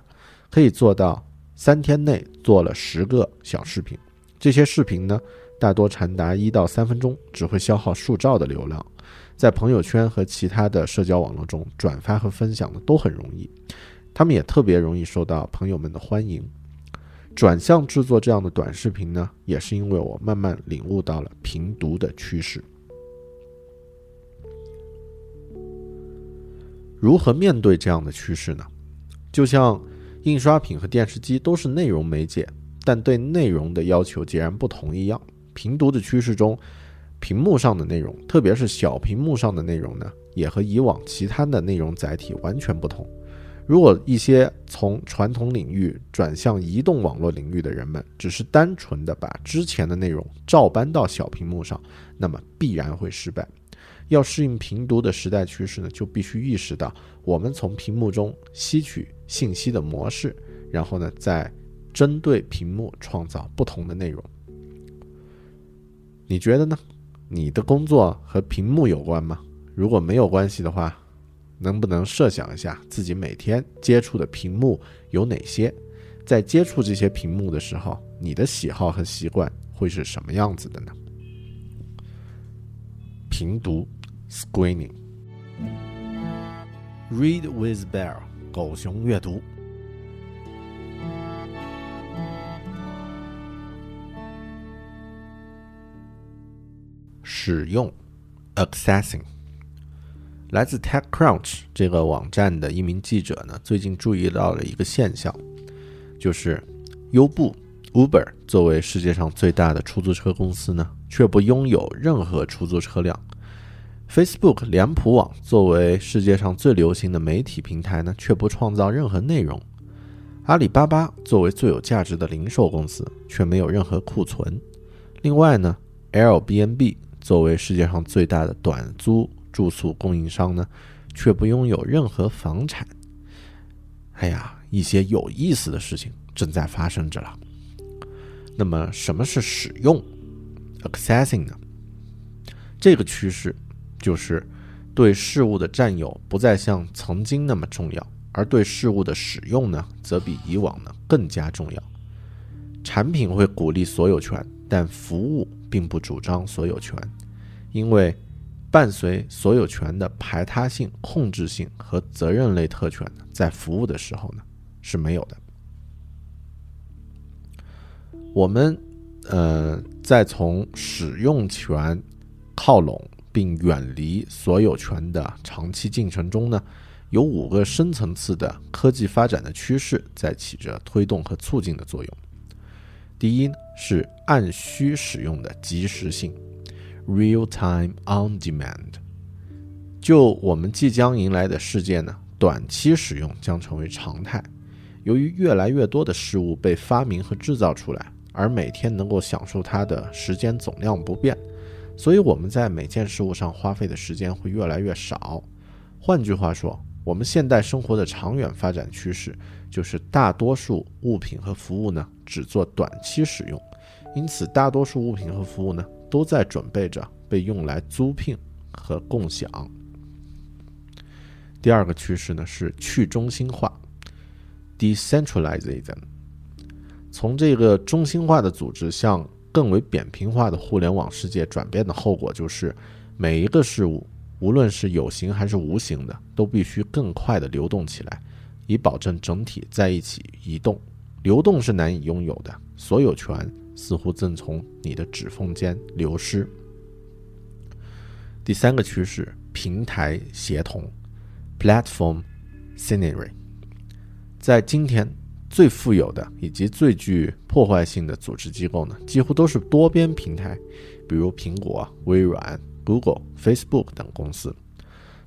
可以做到三天内做了十个小视频。这些视频呢，大多长达一到三分钟，只会消耗数兆的流量，在朋友圈和其他的社交网络中转发和分享的都很容易，他们也特别容易受到朋友们的欢迎。转向制作这样的短视频呢，也是因为我慢慢领悟到了评读的趋势。如何面对这样的趋势呢？就像印刷品和电视机都是内容媒介，但对内容的要求截然不同一样。评读的趋势中，屏幕上的内容，特别是小屏幕上的内容呢，也和以往其他的内容载体完全不同。如果一些从传统领域转向移动网络领域的人们，只是单纯的把之前的内容照搬到小屏幕上，那么必然会失败。要适应评读的时代趋势呢，就必须意识到我们从屏幕中吸取信息的模式，然后呢，再针对屏幕创造不同的内容。你觉得呢？你的工作和屏幕有关吗？如果没有关系的话。能不能设想一下自己每天接触的屏幕有哪些？在接触这些屏幕的时候，你的喜好和习惯会是什么样子的呢？评读，screening，read with bear，狗熊阅读，使用，accessing。来自 TechCrunch 这个网站的一名记者呢，最近注意到了一个现象，就是优步 Uber 作为世界上最大的出租车公司呢，却不拥有任何出租车辆。；Facebook 脸谱网作为世界上最流行的媒体平台呢，却不创造任何内容；阿里巴巴作为最有价值的零售公司，却没有任何库存；另外呢，Airbnb 作为世界上最大的短租。住宿供应商呢，却不拥有任何房产。哎呀，一些有意思的事情正在发生着了。那么什么是使用 （accessing） 呢？这个趋势就是对事物的占有不再像曾经那么重要，而对事物的使用呢，则比以往呢更加重要。产品会鼓励所有权，但服务并不主张所有权，因为伴随所有权的排他性、控制性和责任类特权，在服务的时候呢是没有的。我们，呃，在从使用权靠拢并远离所有权的长期进程中呢，有五个深层次的科技发展的趋势在起着推动和促进的作用。第一是按需使用的及时性 （real time on demand）。就我们即将迎来的世界呢，短期使用将成为常态。由于越来越多的事物被发明和制造出来。而每天能够享受它的时间总量不变，所以我们在每件事物上花费的时间会越来越少。换句话说，我们现代生活的长远发展趋势就是大多数物品和服务呢只做短期使用，因此大多数物品和服务呢都在准备着被用来租赁和共享。第二个趋势呢是去中心化 （decentralization）。从这个中心化的组织向更为扁平化的互联网世界转变的后果，就是每一个事物，无论是有形还是无形的，都必须更快地流动起来，以保证整体在一起移动。流动是难以拥有的，所有权似乎正从你的指缝间流失。第三个趋势，平台协同 （Platform Synergy），在今天。最富有的以及最具破坏性的组织机构呢，几乎都是多边平台，比如苹果、微软、Google、Facebook 等公司。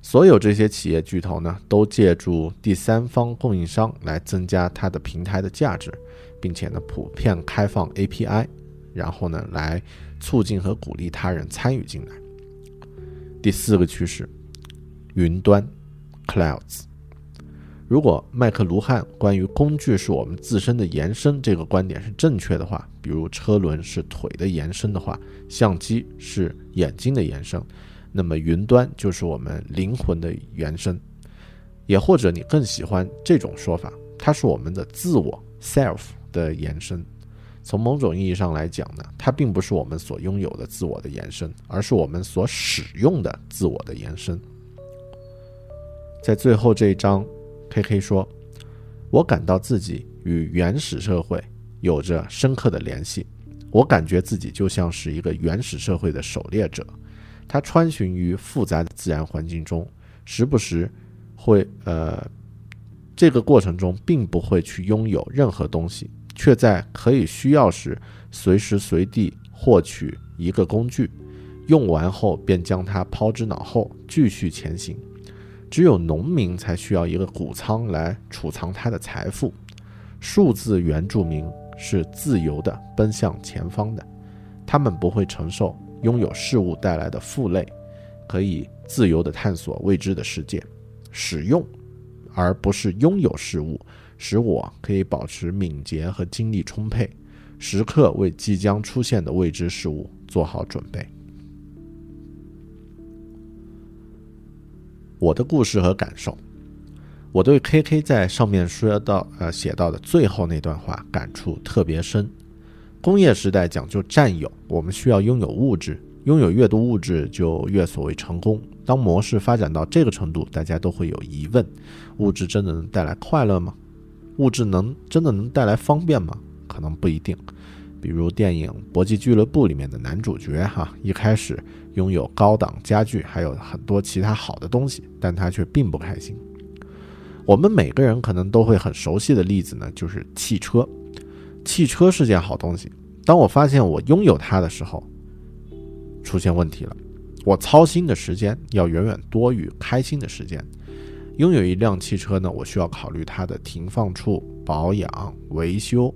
所有这些企业巨头呢，都借助第三方供应商来增加它的平台的价值，并且呢，普遍开放 API，然后呢，来促进和鼓励他人参与进来。第四个趋势，云端 （Clouds）。如果麦克卢汉关于工具是我们自身的延伸这个观点是正确的话，比如车轮是腿的延伸的话，相机是眼睛的延伸，那么云端就是我们灵魂的延伸。也或者你更喜欢这种说法，它是我们的自我 （self） 的延伸。从某种意义上来讲呢，它并不是我们所拥有的自我的延伸，而是我们所使用的自我的延伸。在最后这一章。K K 说：“我感到自己与原始社会有着深刻的联系。我感觉自己就像是一个原始社会的狩猎者，他穿行于复杂的自然环境中，时不时会呃，这个过程中并不会去拥有任何东西，却在可以需要时随时随地获取一个工具，用完后便将它抛之脑后，继续前行。”只有农民才需要一个谷仓来储藏他的财富。数字原住民是自由的奔向前方的，他们不会承受拥有事物带来的负累，可以自由地探索未知的世界。使用，而不是拥有事物，使我可以保持敏捷和精力充沛，时刻为即将出现的未知事物做好准备。我的故事和感受，我对 K K 在上面说到呃写到的最后那段话感触特别深。工业时代讲究占有，我们需要拥有物质，拥有越多物质就越所谓成功。当模式发展到这个程度，大家都会有疑问：物质真的能带来快乐吗？物质能真的能带来方便吗？可能不一定。比如电影《搏击俱乐部》里面的男主角，哈，一开始拥有高档家具，还有很多其他好的东西，但他却并不开心。我们每个人可能都会很熟悉的例子呢，就是汽车。汽车是件好东西，当我发现我拥有它的时候，出现问题了。我操心的时间要远远多于开心的时间。拥有一辆汽车呢，我需要考虑它的停放处、保养、维修。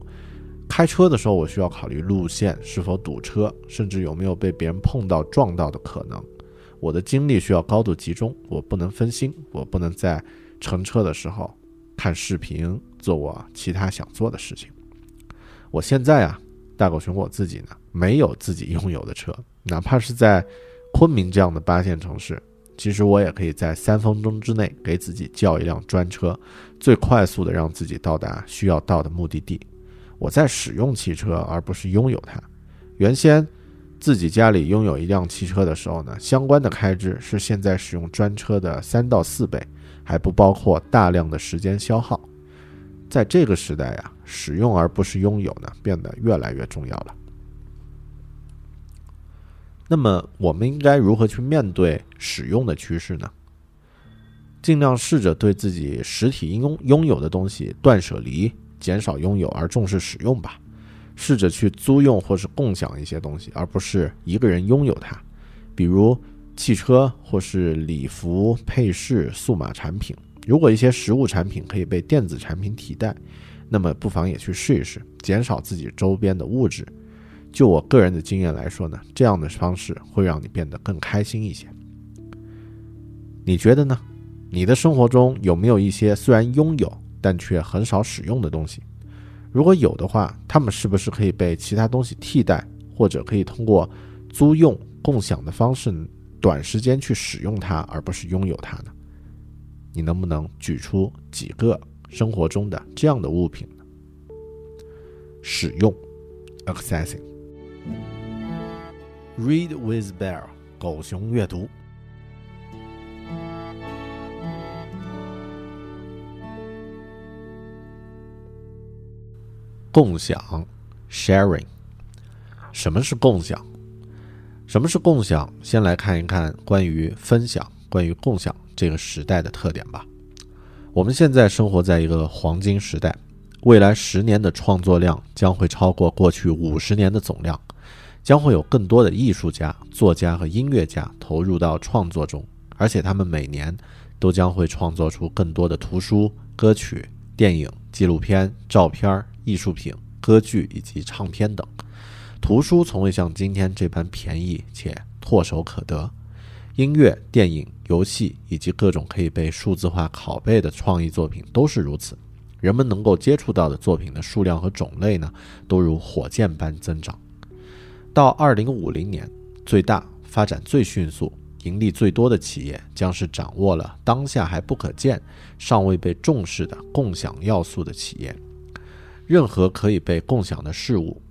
开车的时候，我需要考虑路线是否堵车，甚至有没有被别人碰到撞到的可能。我的精力需要高度集中，我不能分心，我不能在乘车的时候看视频，做我其他想做的事情。我现在啊，大狗熊我自己呢，没有自己拥有的车，哪怕是在昆明这样的八线城市，其实我也可以在三分钟之内给自己叫一辆专车，最快速的让自己到达需要到的目的地。我在使用汽车，而不是拥有它。原先自己家里拥有一辆汽车的时候呢，相关的开支是现在使用专车的三到四倍，还不包括大量的时间消耗。在这个时代呀，使用而不是拥有呢，变得越来越重要了。那么，我们应该如何去面对使用的趋势呢？尽量试着对自己实体拥拥有的东西断舍离，减少拥有而重视使用吧。试着去租用或是共享一些东西，而不是一个人拥有它，比如汽车或是礼服、配饰、数码产品。如果一些实物产品可以被电子产品替代，那么不妨也去试一试，减少自己周边的物质。就我个人的经验来说呢，这样的方式会让你变得更开心一些。你觉得呢？你的生活中有没有一些虽然拥有但却很少使用的东西？如果有的话，它们是不是可以被其他东西替代，或者可以通过租用、共享的方式，短时间去使用它，而不是拥有它呢？你能不能举出几个生活中的这样的物品呢？使用，accessing，read with bear，狗熊阅读，共享，sharing。什么是共享？什么是共享？先来看一看关于分享、关于共享。这个时代的特点吧。我们现在生活在一个黄金时代，未来十年的创作量将会超过过去五十年的总量，将会有更多的艺术家、作家和音乐家投入到创作中，而且他们每年都将会创作出更多的图书、歌曲、电影、纪录片、照片、艺术品、歌剧以及唱片等。图书从未像今天这般便宜且唾手可得。音乐、电影、游戏以及各种可以被数字化拷贝的创意作品都是如此。人们能够接触到的作品的数量和种类呢，都如火箭般增长。到二零五零年，最大、发展最迅速、盈利最多的企业将是掌握了当下还不可见、尚未被重视的共享要素的企业。任何可以被共享的事物，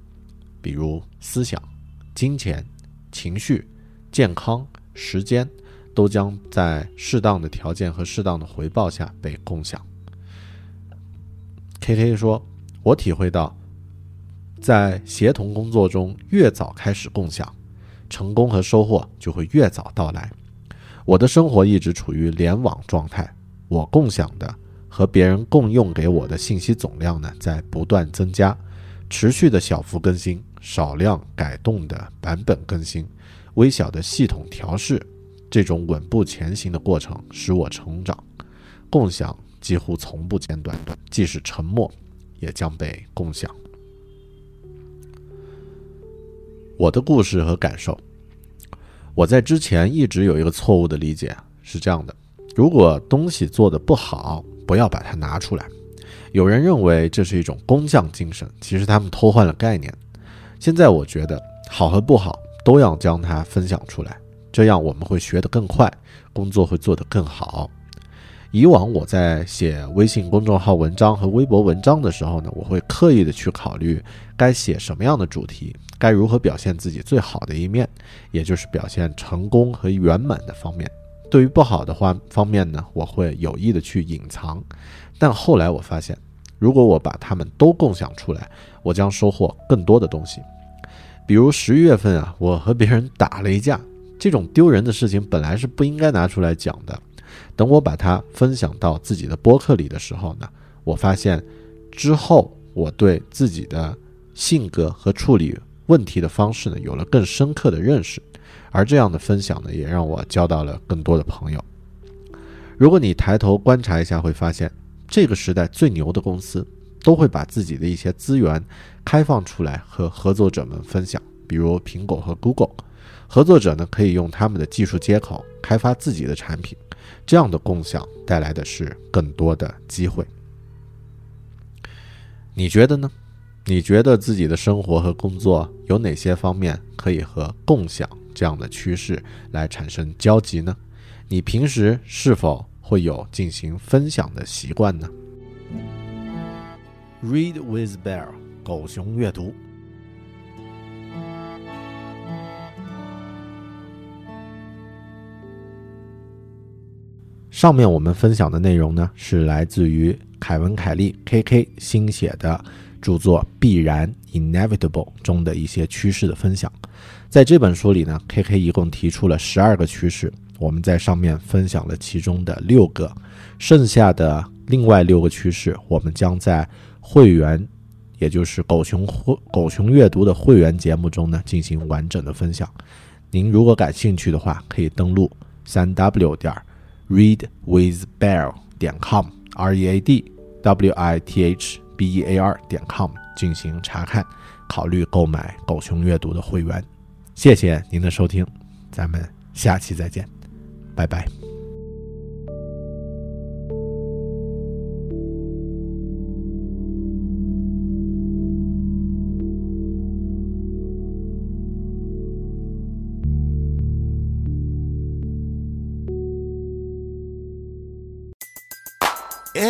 比如思想、金钱、情绪、健康。时间都将在适当的条件和适当的回报下被共享。K K 说：“我体会到，在协同工作中越早开始共享，成功和收获就会越早到来。我的生活一直处于联网状态，我共享的和别人共用给我的信息总量呢，在不断增加，持续的小幅更新，少量改动的版本更新。”微小的系统调试，这种稳步前行的过程使我成长。共享几乎从不间断，即使沉默，也将被共享。我的故事和感受，我在之前一直有一个错误的理解，是这样的：如果东西做的不好，不要把它拿出来。有人认为这是一种工匠精神，其实他们偷换了概念。现在我觉得，好和不好。都要将它分享出来，这样我们会学得更快，工作会做得更好。以往我在写微信公众号文章和微博文章的时候呢，我会刻意的去考虑该写什么样的主题，该如何表现自己最好的一面，也就是表现成功和圆满的方面。对于不好的话方面呢，我会有意的去隐藏。但后来我发现，如果我把它们都共享出来，我将收获更多的东西。比如十一月份啊，我和别人打了一架，这种丢人的事情本来是不应该拿出来讲的。等我把它分享到自己的播客里的时候呢，我发现之后我对自己的性格和处理问题的方式呢，有了更深刻的认识。而这样的分享呢，也让我交到了更多的朋友。如果你抬头观察一下，会发现这个时代最牛的公司。都会把自己的一些资源开放出来和合作者们分享，比如苹果和 Google，合作者呢可以用他们的技术接口开发自己的产品，这样的共享带来的是更多的机会。你觉得呢？你觉得自己的生活和工作有哪些方面可以和共享这样的趋势来产生交集呢？你平时是否会有进行分享的习惯呢？Read with Bear，狗熊阅读。上面我们分享的内容呢，是来自于凯文·凯利 （K.K.） 新写的著作《必然 （Inevitable）》中的一些趋势的分享。在这本书里呢，K.K. 一共提出了十二个趋势，我们在上面分享了其中的六个，剩下的另外六个趋势，我们将在会员，也就是狗熊会狗熊阅读的会员节目中呢进行完整的分享。您如果感兴趣的话，可以登录三 w 点。Readwithbell 点 com r e a d w i t h b e a r 点 com 进行查看，考虑购买狗熊阅读的会员。谢谢您的收听，咱们下期再见，拜拜。